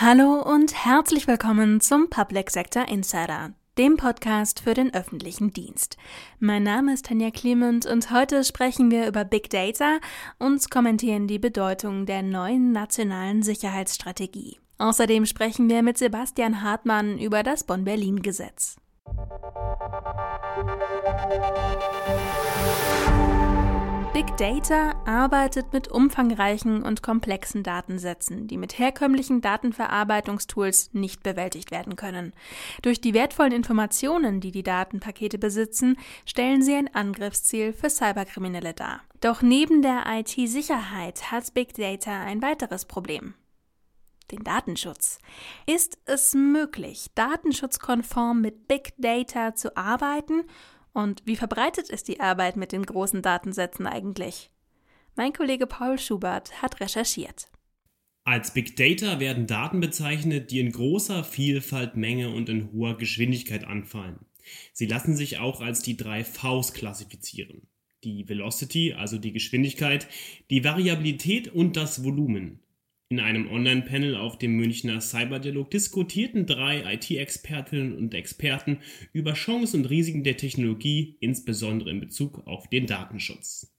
Hallo und herzlich willkommen zum Public Sector Insider, dem Podcast für den öffentlichen Dienst. Mein Name ist Tanja Clement und heute sprechen wir über Big Data und kommentieren die Bedeutung der neuen nationalen Sicherheitsstrategie. Außerdem sprechen wir mit Sebastian Hartmann über das Bonn-Berlin-Gesetz. Big Data arbeitet mit umfangreichen und komplexen Datensätzen, die mit herkömmlichen Datenverarbeitungstools nicht bewältigt werden können. Durch die wertvollen Informationen, die die Datenpakete besitzen, stellen sie ein Angriffsziel für Cyberkriminelle dar. Doch neben der IT-Sicherheit hat Big Data ein weiteres Problem den Datenschutz. Ist es möglich, datenschutzkonform mit Big Data zu arbeiten und wie verbreitet ist die Arbeit mit den großen Datensätzen eigentlich? Mein Kollege Paul Schubert hat recherchiert. Als Big Data werden Daten bezeichnet, die in großer Vielfalt, Menge und in hoher Geschwindigkeit anfallen. Sie lassen sich auch als die drei Vs klassifizieren. Die Velocity, also die Geschwindigkeit, die Variabilität und das Volumen. In einem Online-Panel auf dem Münchner Cyberdialog diskutierten drei IT-Expertinnen und Experten über Chancen und Risiken der Technologie, insbesondere in Bezug auf den Datenschutz.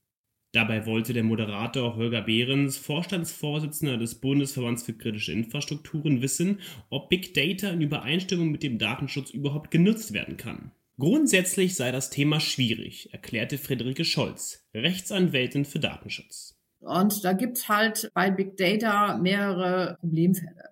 Dabei wollte der Moderator Holger Behrens, Vorstandsvorsitzender des Bundesverbands für kritische Infrastrukturen, wissen, ob Big Data in Übereinstimmung mit dem Datenschutz überhaupt genutzt werden kann. Grundsätzlich sei das Thema schwierig, erklärte Friederike Scholz, Rechtsanwältin für Datenschutz. Und da gibt's halt bei Big Data mehrere Problemfälle.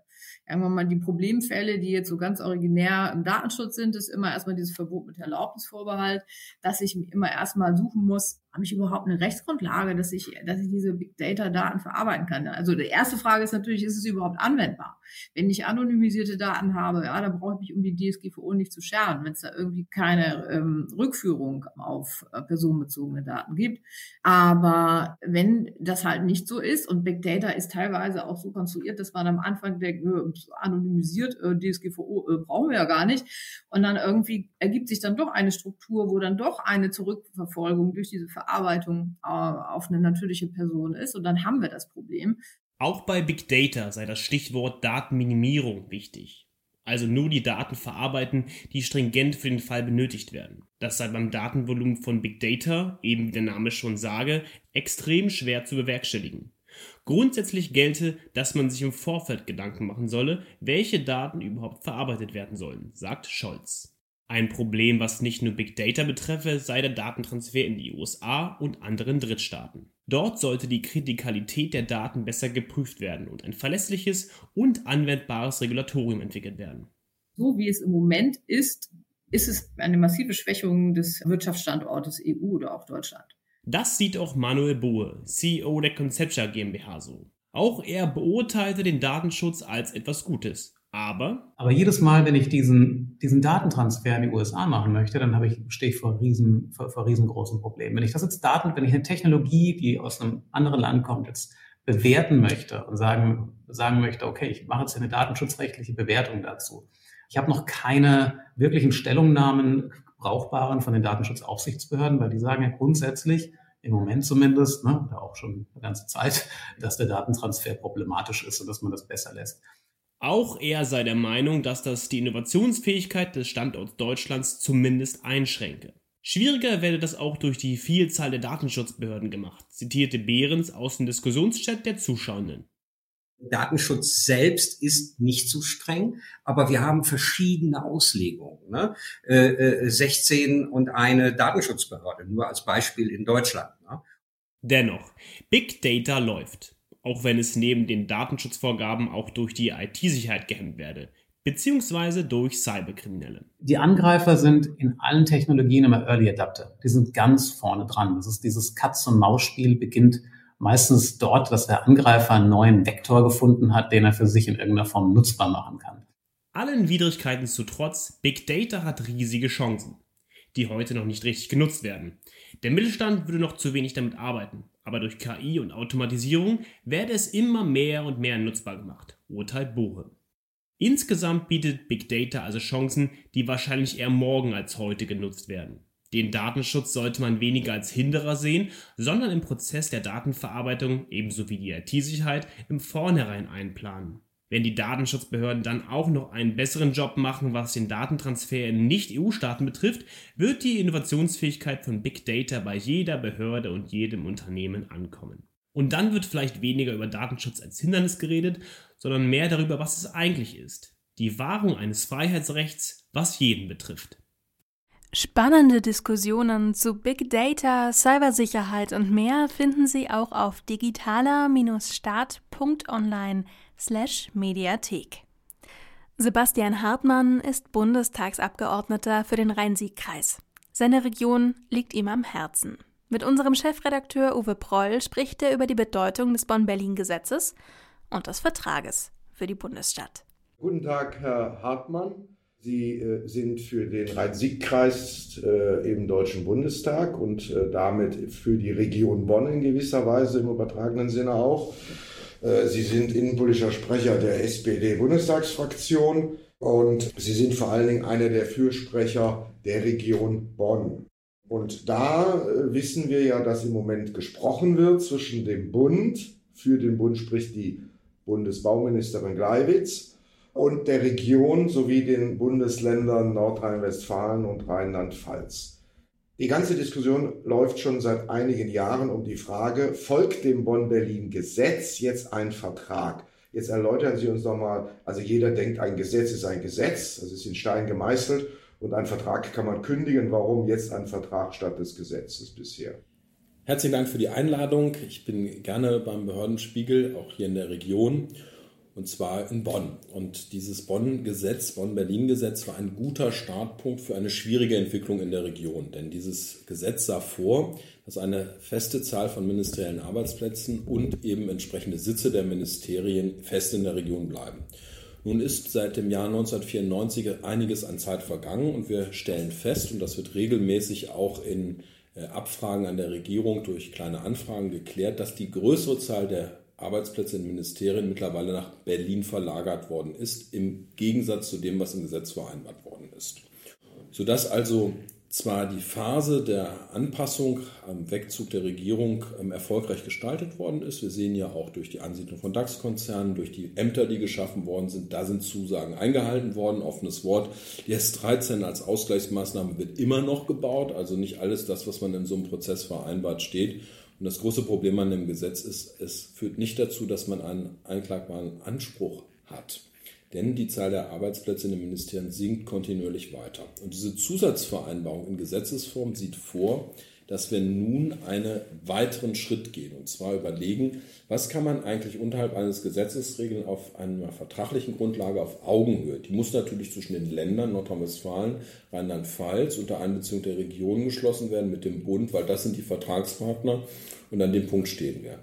Irgendwann mal die Problemfälle, die jetzt so ganz originär im Datenschutz sind, ist immer erstmal dieses Verbot mit Erlaubnisvorbehalt, dass ich immer erstmal suchen muss, habe ich überhaupt eine Rechtsgrundlage, dass ich, dass ich diese Big Data Daten verarbeiten kann? Also die erste Frage ist natürlich, ist es überhaupt anwendbar? Wenn ich anonymisierte Daten habe, ja, dann brauche ich mich um die DSGVO nicht zu scheren, wenn es da irgendwie keine ähm, Rückführung auf äh, personenbezogene Daten gibt. Aber wenn das halt nicht so ist und Big Data ist teilweise auch so konstruiert, dass man am Anfang denkt, anonymisiert, äh, DSGVO äh, brauchen wir ja gar nicht. Und dann irgendwie ergibt sich dann doch eine Struktur, wo dann doch eine Zurückverfolgung durch diese Verarbeitung äh, auf eine natürliche Person ist. Und dann haben wir das Problem. Auch bei Big Data sei das Stichwort Datenminimierung wichtig. Also nur die Daten verarbeiten, die stringent für den Fall benötigt werden. Das sei beim Datenvolumen von Big Data, eben wie der Name schon sage, extrem schwer zu bewerkstelligen. Grundsätzlich gelte, dass man sich im Vorfeld Gedanken machen solle, welche Daten überhaupt verarbeitet werden sollen, sagt Scholz. Ein Problem, was nicht nur Big Data betreffe, sei der Datentransfer in die USA und anderen Drittstaaten. Dort sollte die Kritikalität der Daten besser geprüft werden und ein verlässliches und anwendbares Regulatorium entwickelt werden. So wie es im Moment ist, ist es eine massive Schwächung des Wirtschaftsstandortes EU oder auch Deutschland. Das sieht auch Manuel Bohe, CEO der Conceptia GmbH so. Auch er beurteilte den Datenschutz als etwas Gutes aber? Aber jedes Mal, wenn ich diesen, diesen Datentransfer in die USA machen möchte, dann habe ich, stehe ich vor, riesen, vor, vor riesengroßen Problemen. Wenn ich das jetzt Daten, wenn ich eine Technologie, die aus einem anderen Land kommt, jetzt bewerten möchte und sagen, sagen möchte, okay, ich mache jetzt eine datenschutzrechtliche Bewertung dazu. Ich habe noch keine wirklichen Stellungnahmen brauchbaren von den Datenschutzaufsichtsbehörden, weil die sagen ja grundsätzlich, im Moment zumindest, ne, oder auch schon eine ganze Zeit, dass der Datentransfer problematisch ist und dass man das besser lässt. Auch er sei der Meinung, dass das die Innovationsfähigkeit des Standorts Deutschlands zumindest einschränke. Schwieriger werde das auch durch die Vielzahl der Datenschutzbehörden gemacht, zitierte Behrens aus dem Diskussionschat der Zuschauenden. Datenschutz selbst ist nicht zu streng, aber wir haben verschiedene Auslegungen. Ne? Äh, 16 äh, und eine Datenschutzbehörde, nur als Beispiel in Deutschland. Ne? Dennoch, Big Data läuft auch wenn es neben den Datenschutzvorgaben auch durch die IT-Sicherheit gehemmt werde, beziehungsweise durch Cyberkriminelle. Die Angreifer sind in allen Technologien immer Early Adapter. Die sind ganz vorne dran. Das ist dieses Katz-und-Maus-Spiel beginnt meistens dort, dass der Angreifer einen neuen Vektor gefunden hat, den er für sich in irgendeiner Form nutzbar machen kann. Allen Widrigkeiten zu trotz, Big Data hat riesige Chancen, die heute noch nicht richtig genutzt werden. Der Mittelstand würde noch zu wenig damit arbeiten aber durch KI und Automatisierung werde es immer mehr und mehr nutzbar gemacht, urteilt Bohe. Insgesamt bietet Big Data also Chancen, die wahrscheinlich eher morgen als heute genutzt werden. Den Datenschutz sollte man weniger als Hinderer sehen, sondern im Prozess der Datenverarbeitung ebenso wie die IT-Sicherheit im Vornherein einplanen. Wenn die Datenschutzbehörden dann auch noch einen besseren Job machen, was den Datentransfer in Nicht-EU-Staaten betrifft, wird die Innovationsfähigkeit von Big Data bei jeder Behörde und jedem Unternehmen ankommen. Und dann wird vielleicht weniger über Datenschutz als Hindernis geredet, sondern mehr darüber, was es eigentlich ist. Die Wahrung eines Freiheitsrechts, was jeden betrifft. Spannende Diskussionen zu Big Data, Cybersicherheit und mehr finden Sie auch auf digitaler-staat.online/mediathek. Sebastian Hartmann ist Bundestagsabgeordneter für den Rhein-Sieg-Kreis. Seine Region liegt ihm am Herzen. Mit unserem Chefredakteur Uwe Proll spricht er über die Bedeutung des Bonn-Berlin-Gesetzes und des Vertrages für die Bundesstadt. Guten Tag, Herr Hartmann. Sie äh, sind für den Rhein-Sieg-Kreis äh, im Deutschen Bundestag und äh, damit für die Region Bonn in gewisser Weise im übertragenen Sinne auch. Äh, Sie sind innenpolitischer Sprecher der SPD-Bundestagsfraktion und Sie sind vor allen Dingen einer der Fürsprecher der Region Bonn. Und da äh, wissen wir ja, dass im Moment gesprochen wird zwischen dem Bund, für den Bund spricht die Bundesbauministerin Gleiwitz, und der Region sowie den Bundesländern Nordrhein-Westfalen und Rheinland-Pfalz. Die ganze Diskussion läuft schon seit einigen Jahren um die Frage, folgt dem Bonn-Berlin-Gesetz jetzt ein Vertrag? Jetzt erläutern Sie uns doch mal, also jeder denkt, ein Gesetz ist ein Gesetz, das ist in Stein gemeißelt und einen Vertrag kann man kündigen. Warum jetzt ein Vertrag statt des Gesetzes bisher? Herzlichen Dank für die Einladung. Ich bin gerne beim Behördenspiegel, auch hier in der Region, und zwar in Bonn. Und dieses Bonn-Gesetz, Bonn-Berlin-Gesetz war ein guter Startpunkt für eine schwierige Entwicklung in der Region. Denn dieses Gesetz sah vor, dass eine feste Zahl von ministeriellen Arbeitsplätzen und eben entsprechende Sitze der Ministerien fest in der Region bleiben. Nun ist seit dem Jahr 1994 einiges an Zeit vergangen und wir stellen fest, und das wird regelmäßig auch in äh, Abfragen an der Regierung durch kleine Anfragen geklärt, dass die größere Zahl der Arbeitsplätze in Ministerien mittlerweile nach Berlin verlagert worden ist, im Gegensatz zu dem, was im Gesetz vereinbart worden ist. Sodass also zwar die Phase der Anpassung am Wegzug der Regierung ähm, erfolgreich gestaltet worden ist. Wir sehen ja auch durch die Ansiedlung von DAX-Konzernen, durch die Ämter, die geschaffen worden sind, da sind Zusagen eingehalten worden. Offenes Wort. Die S13 als Ausgleichsmaßnahme wird immer noch gebaut. Also nicht alles das, was man in so einem Prozess vereinbart, steht. Und das große Problem an dem Gesetz ist, es führt nicht dazu, dass man einen einklagbaren Anspruch hat. Denn die Zahl der Arbeitsplätze in den Ministerien sinkt kontinuierlich weiter. Und diese Zusatzvereinbarung in Gesetzesform sieht vor, dass wir nun einen weiteren Schritt gehen. Und zwar überlegen, was kann man eigentlich unterhalb eines Gesetzes regeln auf einer vertraglichen Grundlage auf Augenhöhe. Die muss natürlich zwischen den Ländern Nordrhein-Westfalen, Rheinland-Pfalz unter Einbeziehung der Regionen geschlossen werden mit dem Bund, weil das sind die Vertragspartner. Und an dem Punkt stehen wir.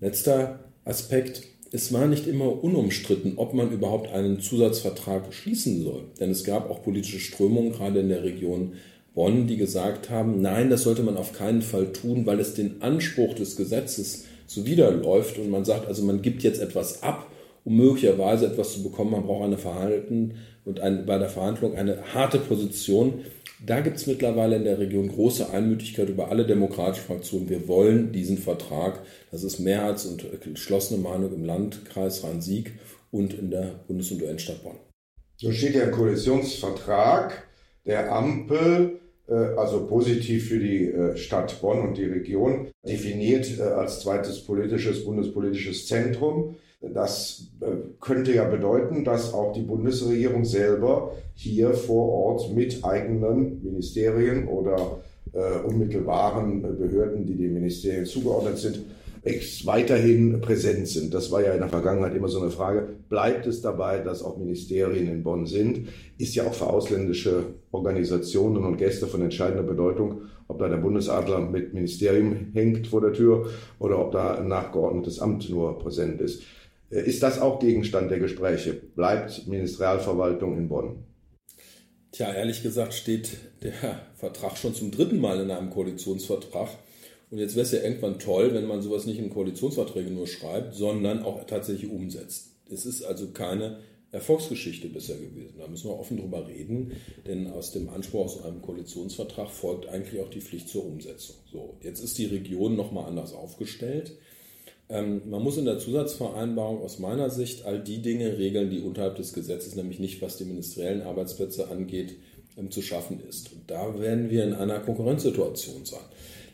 Letzter Aspekt es war nicht immer unumstritten, ob man überhaupt einen Zusatzvertrag schließen soll. Denn es gab auch politische Strömungen, gerade in der Region Bonn, die gesagt haben, nein, das sollte man auf keinen Fall tun, weil es den Anspruch des Gesetzes zuwiderläuft. Und man sagt also, man gibt jetzt etwas ab, um möglicherweise etwas zu bekommen. Man braucht eine Verhalten und ein, bei der Verhandlung eine harte Position. Da gibt es mittlerweile in der Region große Einmütigkeit über alle demokratischen Fraktionen. Wir wollen diesen Vertrag. Das ist Mehrheits- und geschlossene Meinung im Landkreis Rhein-Sieg und in der Bundes- und UN-Stadt Bonn. So steht im Koalitionsvertrag der Ampel, also positiv für die äh, Stadt Bonn und die Region, definiert äh, als zweites politisches, bundespolitisches Zentrum. Das könnte ja bedeuten, dass auch die Bundesregierung selber hier vor Ort mit eigenen Ministerien oder unmittelbaren Behörden, die den Ministerien zugeordnet sind, weiterhin präsent sind. Das war ja in der Vergangenheit immer so eine Frage. Bleibt es dabei, dass auch Ministerien in Bonn sind? Ist ja auch für ausländische Organisationen und Gäste von entscheidender Bedeutung, ob da der Bundesadler mit Ministerium hängt vor der Tür oder ob da ein nachgeordnetes Amt nur präsent ist. Äh, ist das auch Gegenstand der Gespräche? Bleibt Ministerialverwaltung in Bonn? Tja, ehrlich gesagt steht der Vertrag schon zum dritten Mal in einem Koalitionsvertrag. Und jetzt wäre es ja irgendwann toll, wenn man sowas nicht in Koalitionsverträge nur schreibt, sondern auch tatsächlich umsetzt. Es ist also keine Erfolgsgeschichte bisher gewesen. Da müssen wir offen drüber reden, denn aus dem Anspruch aus einem Koalitionsvertrag folgt eigentlich auch die Pflicht zur Umsetzung. So, jetzt ist die Region nochmal anders aufgestellt. Ähm, man muss in der Zusatzvereinbarung aus meiner Sicht all die Dinge regeln, die unterhalb des Gesetzes, nämlich nicht was die ministeriellen Arbeitsplätze angeht, ähm, zu schaffen ist. Und da werden wir in einer Konkurrenzsituation sein.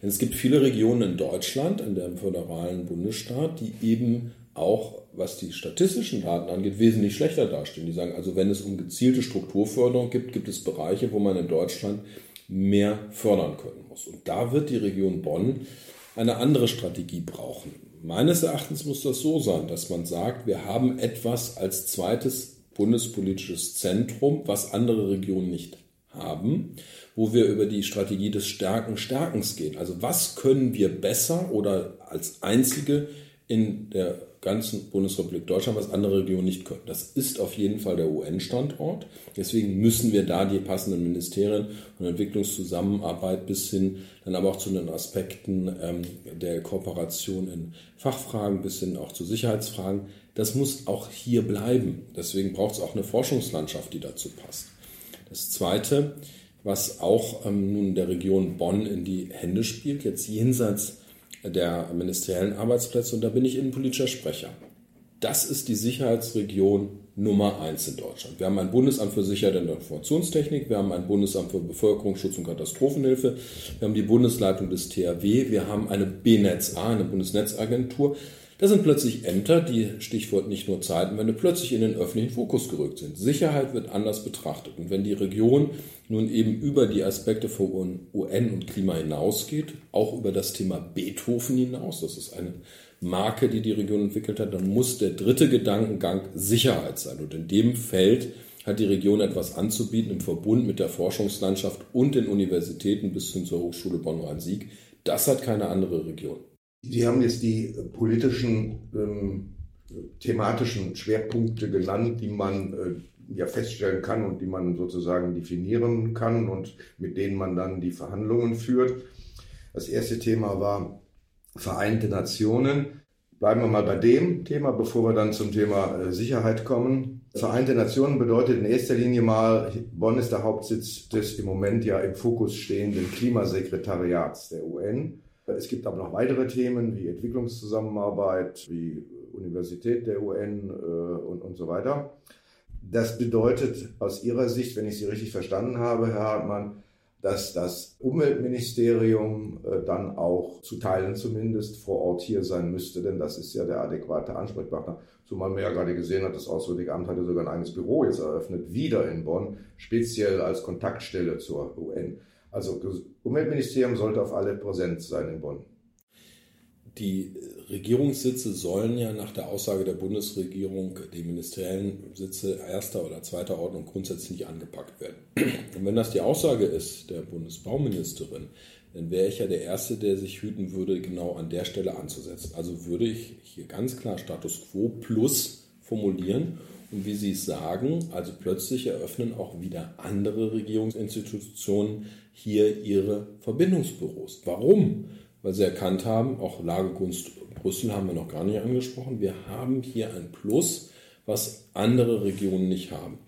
Denn es gibt viele Regionen in Deutschland, in dem föderalen Bundesstaat, die eben auch, was die statistischen Daten angeht, wesentlich schlechter dastehen. Die sagen, also wenn es um gezielte Strukturförderung gibt, gibt es Bereiche, wo man in Deutschland mehr fördern können muss. Und da wird die Region Bonn eine andere Strategie brauchen. Meines Erachtens muss das so sein, dass man sagt, wir haben etwas als zweites bundespolitisches Zentrum, was andere Regionen nicht haben, wo wir über die Strategie des Stärken Stärkens gehen. Also was können wir besser oder als einzige in der ganzen Bundesrepublik Deutschland, was andere Regionen nicht können. Das ist auf jeden Fall der UN-Standort. Deswegen müssen wir da die passenden Ministerien und Entwicklungszusammenarbeit bis hin dann aber auch zu den Aspekten ähm, der Kooperation in Fachfragen bis hin auch zu Sicherheitsfragen. Das muss auch hier bleiben. Deswegen braucht es auch eine Forschungslandschaft, die dazu passt. Das Zweite, was auch ähm, nun der Region Bonn in die Hände spielt, jetzt jenseits der ministeriellen Arbeitsplätze und da bin ich innenpolitischer Sprecher. Das ist die Sicherheitsregion Nummer eins in Deutschland. Wir haben ein Bundesamt für Sicherheit und Informationstechnik, wir haben ein Bundesamt für Bevölkerungsschutz und Katastrophenhilfe, wir haben die Bundesleitung des THW, wir haben eine BNetzA, eine Bundesnetzagentur. Das sind plötzlich Ämter, die, Stichwort nicht nur Zeitenwende, plötzlich in den öffentlichen Fokus gerückt sind. Sicherheit wird anders betrachtet. Und wenn die Region nun eben über die Aspekte von UN und Klima hinausgeht, auch über das Thema Beethoven hinaus, das ist eine Marke, die die Region entwickelt hat, dann muss der dritte Gedankengang Sicherheit sein. Und in dem Feld hat die Region etwas anzubieten im Verbund mit der Forschungslandschaft und den Universitäten bis hin zur Hochschule Bonn-Rhein-Sieg. Das hat keine andere Region. Sie haben jetzt die politischen, ähm, thematischen Schwerpunkte genannt, die man äh, ja feststellen kann und die man sozusagen definieren kann und mit denen man dann die Verhandlungen führt. Das erste Thema war Vereinte Nationen. Bleiben wir mal bei dem Thema, bevor wir dann zum Thema äh, Sicherheit kommen. Vereinte Nationen bedeutet in erster Linie mal, Bonn ist der Hauptsitz des im Moment ja im Fokus stehenden Klimasekretariats der UN. Es gibt aber noch weitere Themen wie Entwicklungszusammenarbeit, wie Universität der UN äh, und, und so weiter. Das bedeutet aus Ihrer Sicht, wenn ich Sie richtig verstanden habe, Herr Hartmann, dass das Umweltministerium äh, dann auch zu Teilen zumindest vor Ort hier sein müsste, denn das ist ja der adäquate Ansprechpartner. Zumal man ja gerade gesehen hat, das Auswärtige Amt hatte sogar ein eigenes Büro jetzt eröffnet, wieder in Bonn, speziell als Kontaktstelle zur UN. Also Umweltministerium sollte auf alle präsent sein in Bonn. Die Regierungssitze sollen ja nach der Aussage der Bundesregierung die ministeriellen Sitze erster oder zweiter Ordnung grundsätzlich nicht angepackt werden. Und wenn das die Aussage ist der Bundesbauministerin, dann wäre ich ja der Erste, der sich hüten würde, genau an der Stelle anzusetzen. Also würde ich hier ganz klar Status quo plus formulieren wie Sie es sagen, also plötzlich eröffnen auch wieder andere Regierungsinstitutionen hier ihre Verbindungsbüros. Warum? Weil sie erkannt haben, auch Lagekunst Brüssel haben wir noch gar nicht angesprochen, wir haben hier ein Plus, was andere Regionen nicht haben.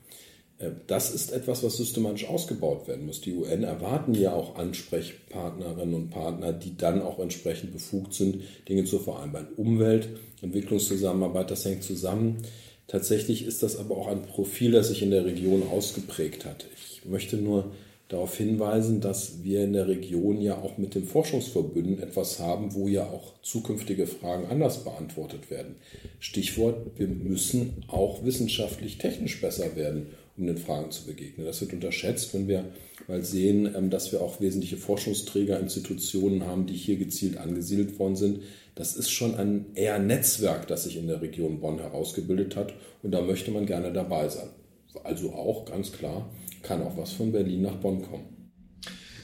Äh, das ist etwas, was systematisch ausgebaut werden muss. Die UN erwarten ja auch Ansprechpartnerinnen und Partner, die dann auch entsprechend befugt sind, Dinge zu vereinbaren. Umwelt, Entwicklungszusammenarbeit, das hängt zusammen. Tatsächlich ist das aber auch ein Profil, das sich in der Region ausgeprägt hat. Ich möchte nur darauf hinweisen, dass wir in der Region ja auch mit den Forschungsverbünden etwas haben, wo ja auch zukünftige Fragen anders beantwortet werden. Stichwort, wir müssen auch wissenschaftlich technisch besser werden, um den Fragen zu begegnen. Das wird unterschätzt, wenn wir mal sehen, ähm, dass wir auch wesentliche Forschungsträger, Institutionen haben, die hier gezielt angesiedelt worden sind. Das ist schon ein eher Netzwerk, das sich in der Region Bonn herausgebildet hat und da möchte man gerne dabei sein. Also auch ganz klar, kann auch was von Berlin nach Bonn kommen.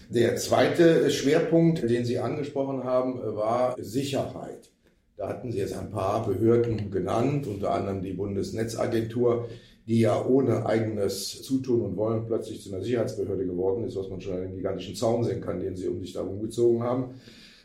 Der zweite Schwerpunkt, den Sie angesprochen haben, war Sicherheit. Da hatten Sie jetzt ein paar Behörden genannt, unter anderem die Bundesnetzagentur, die ja ohne eigenes Zutun und Wollen plötzlich zu einer Sicherheitsbehörde geworden ist, was man schon den gigantischen Zaun sehen kann, den sie um sich darum gezogen haben.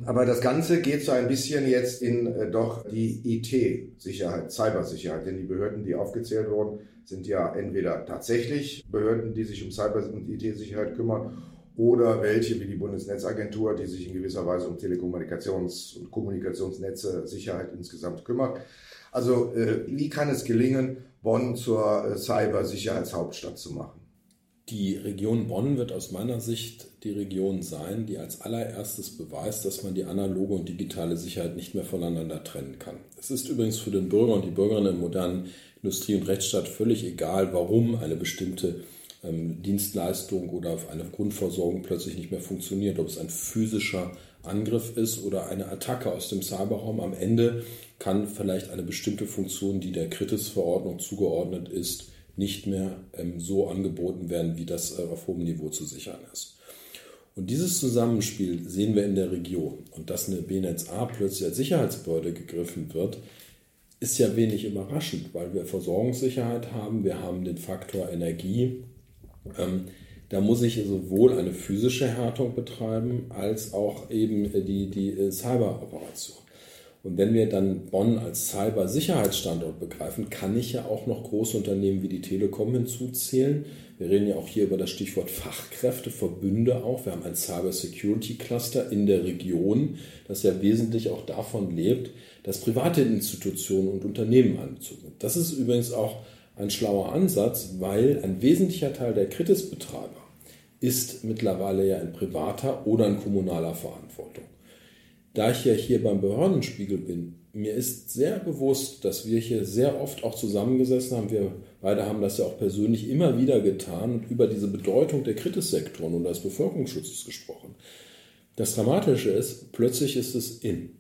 Aber das Ganze geht so ein bisschen jetzt in äh, doch die IT-Sicherheit, Cybersicherheit, denn die Behörden, die aufgezählt wurden, sind ja entweder tatsächlich Behörden, die sich um Cyber- und IT-Sicherheit kümmern, oder welche wie die Bundesnetzagentur, die sich in gewisser Weise um Telekommunikations- und Kommunikationsnetze Sicherheit insgesamt kümmert. Also äh, wie kann es gelingen, Bonn zur äh, Cybersicherheitshauptstadt zu machen? Die Region Bonn wird aus meiner Sicht die Region sein, die als allererstes beweist, dass man die analoge und digitale Sicherheit nicht mehr voneinander trennen kann. Es ist übrigens für den Bürger und die Bürgerinnen im modernen Industrie- und Rechtsstaat völlig egal, warum eine bestimmte ähm, Dienstleistung oder eine Grundversorgung plötzlich nicht mehr funktioniert, ob es ein physischer Angriff ist oder eine Attacke aus dem Cyberraum. Am Ende kann vielleicht eine bestimmte Funktion, die der Kritis-Verordnung zugeordnet ist, nicht mehr ähm, so angeboten werden, wie das äh, auf hohem Niveau zu sichern ist. Und dieses Zusammenspiel sehen wir in der Region. Und dass eine BNetzA plötzlich als Sicherheitsbehörde gegriffen wird, ist ja wenig überraschend, weil wir Versorgungssicherheit haben, wir haben den Faktor Energie. Ähm, da muss ich sowohl eine physische Härtung betreiben, als auch eben die, die äh, Cyberoperation. Und wenn wir dann Bonn als Cyber-Sicherheitsstandort begreifen, kann ich ja auch noch große Unternehmen wie die Telekom hinzuzählen. Wir reden ja auch hier über das Stichwort Fachkräfte, Verbünde auch. Wir haben ein Cyber Security Cluster in der Region, das ja wesentlich auch davon lebt, dass private Institutionen und Unternehmen angezogen. Das ist übrigens auch ein schlauer Ansatz, weil ein wesentlicher Teil der Kritisbetreiber ist mittlerweile ja in privater oder in kommunaler Verantwortung da ich ja hier beim Behördenspiegel bin, mir ist sehr bewusst, dass wir hier sehr oft auch zusammengesessen haben. Wir beide haben das ja auch persönlich immer wieder getan und über diese Bedeutung der Kritissektoren und des Bevölkerungsschutzes gesprochen. Das Dramatische ist, plötzlich ist es in,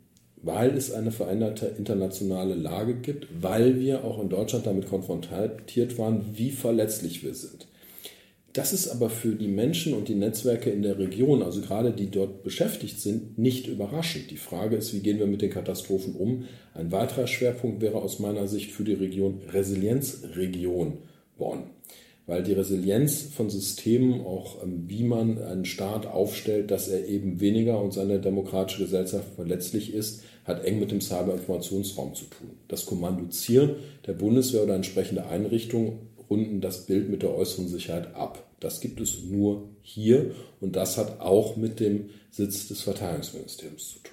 weil es eine veränderte internationale Lage gibt, weil wir auch in Deutschland damit konfrontiert waren, wie verletzlich wir sind. Das ist aber für die Menschen und die Netzwerke in der Region, also gerade die dort beschäftigt sind, nicht überraschend. Die Frage ist, wie gehen wir mit den Katastrophen um? Ein weiterer Schwerpunkt wäre aus meiner Sicht für die Region Resilienzregion Bonn. Weil die Resilienz von Systemen, auch ähm, wie man einen Staat aufstellt, dass er eben weniger und seine demokratische Gesellschaft verletzlich ist, hat eng mit dem Cyberinformationsraum zu tun. Das Kommando Ziel der Bundeswehr oder entsprechende Einrichtungen runden das Bild mit der äußeren Sicherheit ab. Das gibt es nur hier und das hat auch mit dem Sitz des Verteidigungsministeriums zu tun.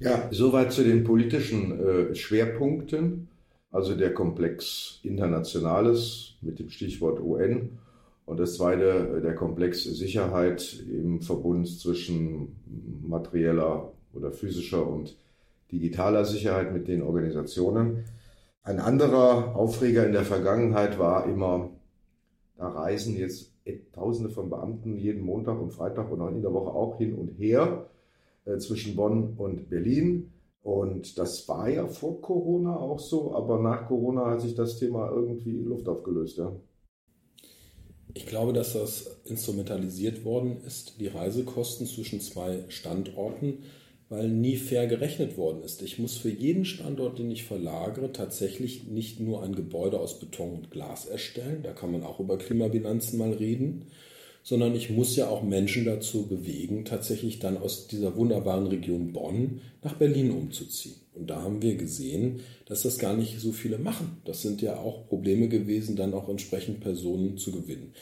Ja, soweit zu den politischen äh, Schwerpunkten, also der Komplex Internationales mit dem Stichwort UN und das zweite, äh, der Komplex Sicherheit im Verbund zwischen materieller oder physischer und digitaler Sicherheit mit den Organisationen. Ein anderer Aufreger in der Vergangenheit war immer, da reisen jetzt Tausende von Beamten jeden Montag und Freitag und auch in der Woche auch hin und her äh, zwischen Bonn und Berlin. Und das war ja vor Corona auch so, aber nach Corona hat sich das Thema irgendwie in Luft aufgelöst. Ja. Ich glaube, dass das instrumentalisiert worden ist, die Reisekosten zwischen zwei Standorten weil nie fair gerechnet worden ist. Ich muss für jeden Standort, den ich verlagere, tatsächlich nicht nur ein Gebäude aus Beton und Glas erstellen, da kann man auch über Klimabilanzen mal reden, sondern ich muss ja auch Menschen dazu bewegen, tatsächlich dann aus dieser wunderbaren Region Bonn nach Berlin umzuziehen. Und da haben wir gesehen, dass das gar nicht so viele machen. Das sind ja auch Probleme gewesen, dann auch entsprechend Personen zu gewinnen.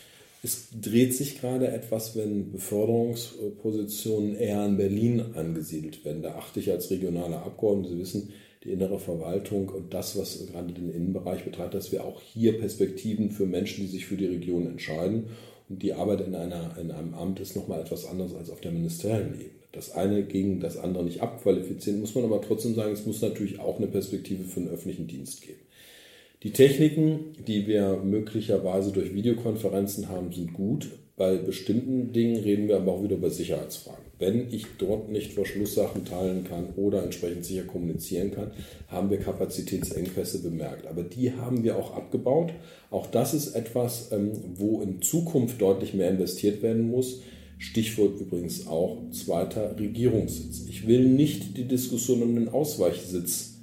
Es dreht sich gerade etwas, wenn Beförderungspositionen eher in Berlin angesiedelt werden. Da achte ich als regionaler Abgeordneter, Sie wissen, die innere Verwaltung und das, was gerade den Innenbereich betreibt, dass wir auch hier Perspektiven für Menschen, die sich für die Region entscheiden. Und die Arbeit in, einer, in einem Amt ist nochmal etwas anderes als auf der ministeriellen Ebene. Das eine gegen das andere nicht abqualifizieren, muss man aber trotzdem sagen, es muss natürlich auch eine Perspektive für den öffentlichen Dienst geben. Die Techniken, die wir möglicherweise durch Videokonferenzen haben, sind gut. Bei bestimmten Dingen reden wir aber auch wieder über Sicherheitsfragen. Wenn ich dort nicht Verschlusssachen teilen kann oder entsprechend sicher kommunizieren kann, haben wir Kapazitätsengpässe bemerkt. Aber die haben wir auch abgebaut. Auch das ist etwas, ähm, wo in Zukunft deutlich mehr investiert werden muss. Stichwort übrigens auch zweiter Regierungssitz. Ich will nicht die Diskussion um den Ausweichsitz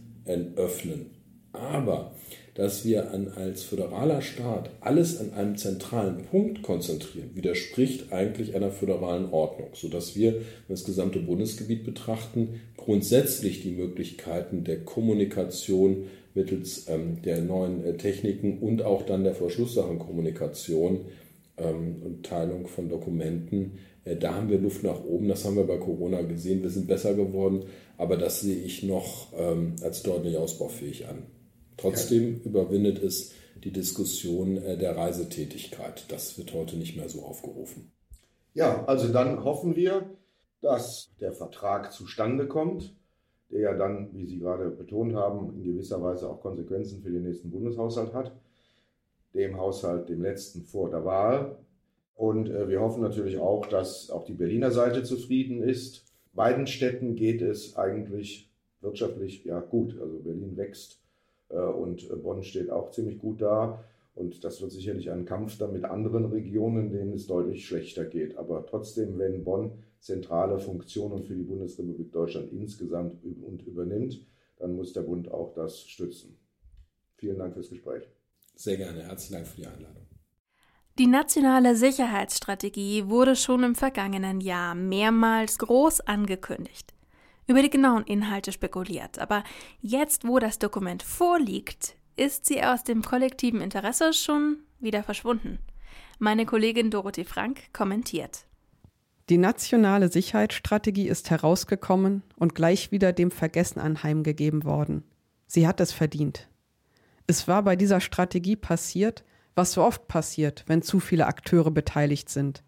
öffnen. Aber dass wir an, als föderaler Staat alles an einem zentralen Punkt konzentrieren, widerspricht eigentlich einer föderalen Ordnung, sodass wir, wenn wir das gesamte Bundesgebiet betrachten, grundsätzlich die Möglichkeiten der Kommunikation mittels ähm, der neuen äh, Techniken und auch dann der Verschlusssachenkommunikation ähm, und Teilung von Dokumenten. Äh, da haben wir Luft nach oben. Das haben wir bei Corona gesehen. Wir sind besser geworden, aber das sehe ich noch ähm, als deutlich ausbaufähig an. Trotzdem überwindet es die Diskussion äh, der Reisetätigkeit. Das wird heute nicht mehr so aufgerufen. Ja, also dann hoffen wir, dass der Vertrag zustande kommt, der ja dann, wie Sie gerade betont haben, in gewisser Weise auch Konsequenzen für den nächsten Bundeshaushalt hat, dem Haushalt, dem letzten vor der Wahl. Und äh, wir hoffen natürlich auch, dass auch die Berliner Seite zufrieden ist. Beiden Städten geht es eigentlich wirtschaftlich ja gut. Also Berlin wächst und äh, Bonn steht auch ziemlich gut da. Und das wird sicherlich ein Kampf dann mit anderen Regionen, denen es deutlich schlechter geht. Aber trotzdem, wenn Bonn zentrale Funktionen für die Bundesrepublik Deutschland insgesamt und übernimmt, dann muss der Bund auch das stützen. Vielen Dank fürs Gespräch. Sehr gerne. Herzlichen Dank für die Einladung. Die nationale Sicherheitsstrategie wurde schon im vergangenen Jahr mehrmals groß angekündigt über die genauen Inhalte spekuliert. Aber jetzt, wo das Dokument vorliegt, ist sie aus dem kollektiven Interesse schon wieder verschwunden. Meine Kollegin Dorothee Frank kommentiert. Die nationale Sicherheitsstrategie ist herausgekommen und gleich wieder dem Vergessen anheimgegeben worden. Sie hat es verdient. Es war bei dieser Strategie passiert, was so oft passiert, wenn zu viele Akteure beteiligt sind.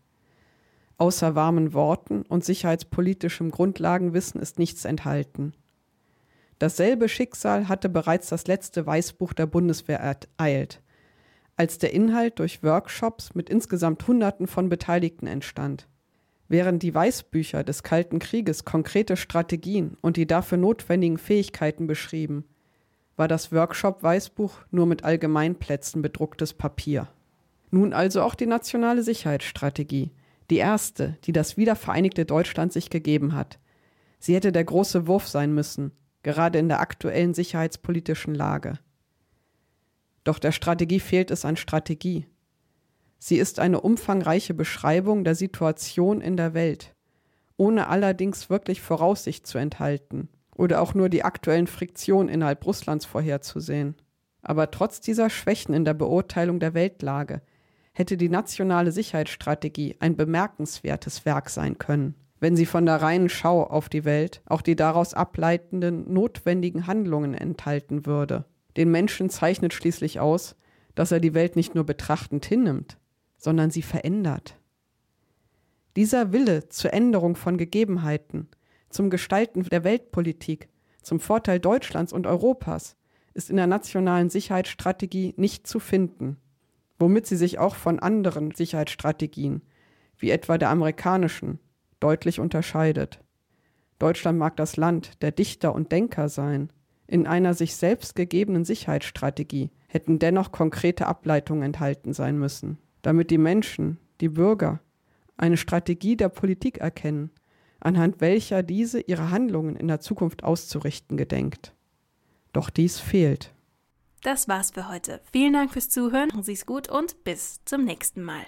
Außer warmen Worten und sicherheitspolitischem Grundlagenwissen ist nichts enthalten. Dasselbe Schicksal hatte bereits das letzte Weißbuch der Bundeswehr ereilt, als der Inhalt durch Workshops mit insgesamt Hunderten von Beteiligten entstand. Während die Weißbücher des Kalten Krieges konkrete Strategien und die dafür notwendigen Fähigkeiten beschrieben, war das Workshop-Weißbuch nur mit Allgemeinplätzen bedrucktes Papier. Nun also auch die nationale Sicherheitsstrategie, die erste, die das wiedervereinigte Deutschland sich gegeben hat. Sie hätte der große Wurf sein müssen, gerade in der aktuellen sicherheitspolitischen Lage. Doch der Strategie fehlt es an Strategie. Sie ist eine umfangreiche Beschreibung der Situation in der Welt, ohne allerdings wirklich Voraussicht zu enthalten oder auch nur die aktuellen Friktionen innerhalb Russlands vorherzusehen. Aber trotz dieser Schwächen in der Beurteilung der Weltlage hätte die nationale Sicherheitsstrategie ein bemerkenswertes Werk sein können, wenn sie von der reinen Schau auf die Welt auch die daraus ableitenden notwendigen Handlungen enthalten würde. Den Menschen zeichnet schließlich aus, dass er die Welt nicht nur betrachtend hinnimmt, sondern sie verändert. Dieser Wille zur Änderung von Gegebenheiten, zum Gestalten der Weltpolitik, zum Vorteil Deutschlands und Europas, ist in der nationalen Sicherheitsstrategie nicht zu finden womit sie sich auch von anderen Sicherheitsstrategien, wie etwa der amerikanischen, deutlich unterscheidet. Deutschland mag das Land der Dichter und Denker sein. In einer sich selbst gegebenen Sicherheitsstrategie hätten dennoch konkrete Ableitungen enthalten sein müssen, damit die Menschen, die Bürger, eine Strategie der Politik erkennen, anhand welcher diese ihre Handlungen in der Zukunft auszurichten gedenkt. Doch dies fehlt. Das war's für heute. Vielen Dank fürs Zuhören. Sie's gut und bis zum nächsten Mal.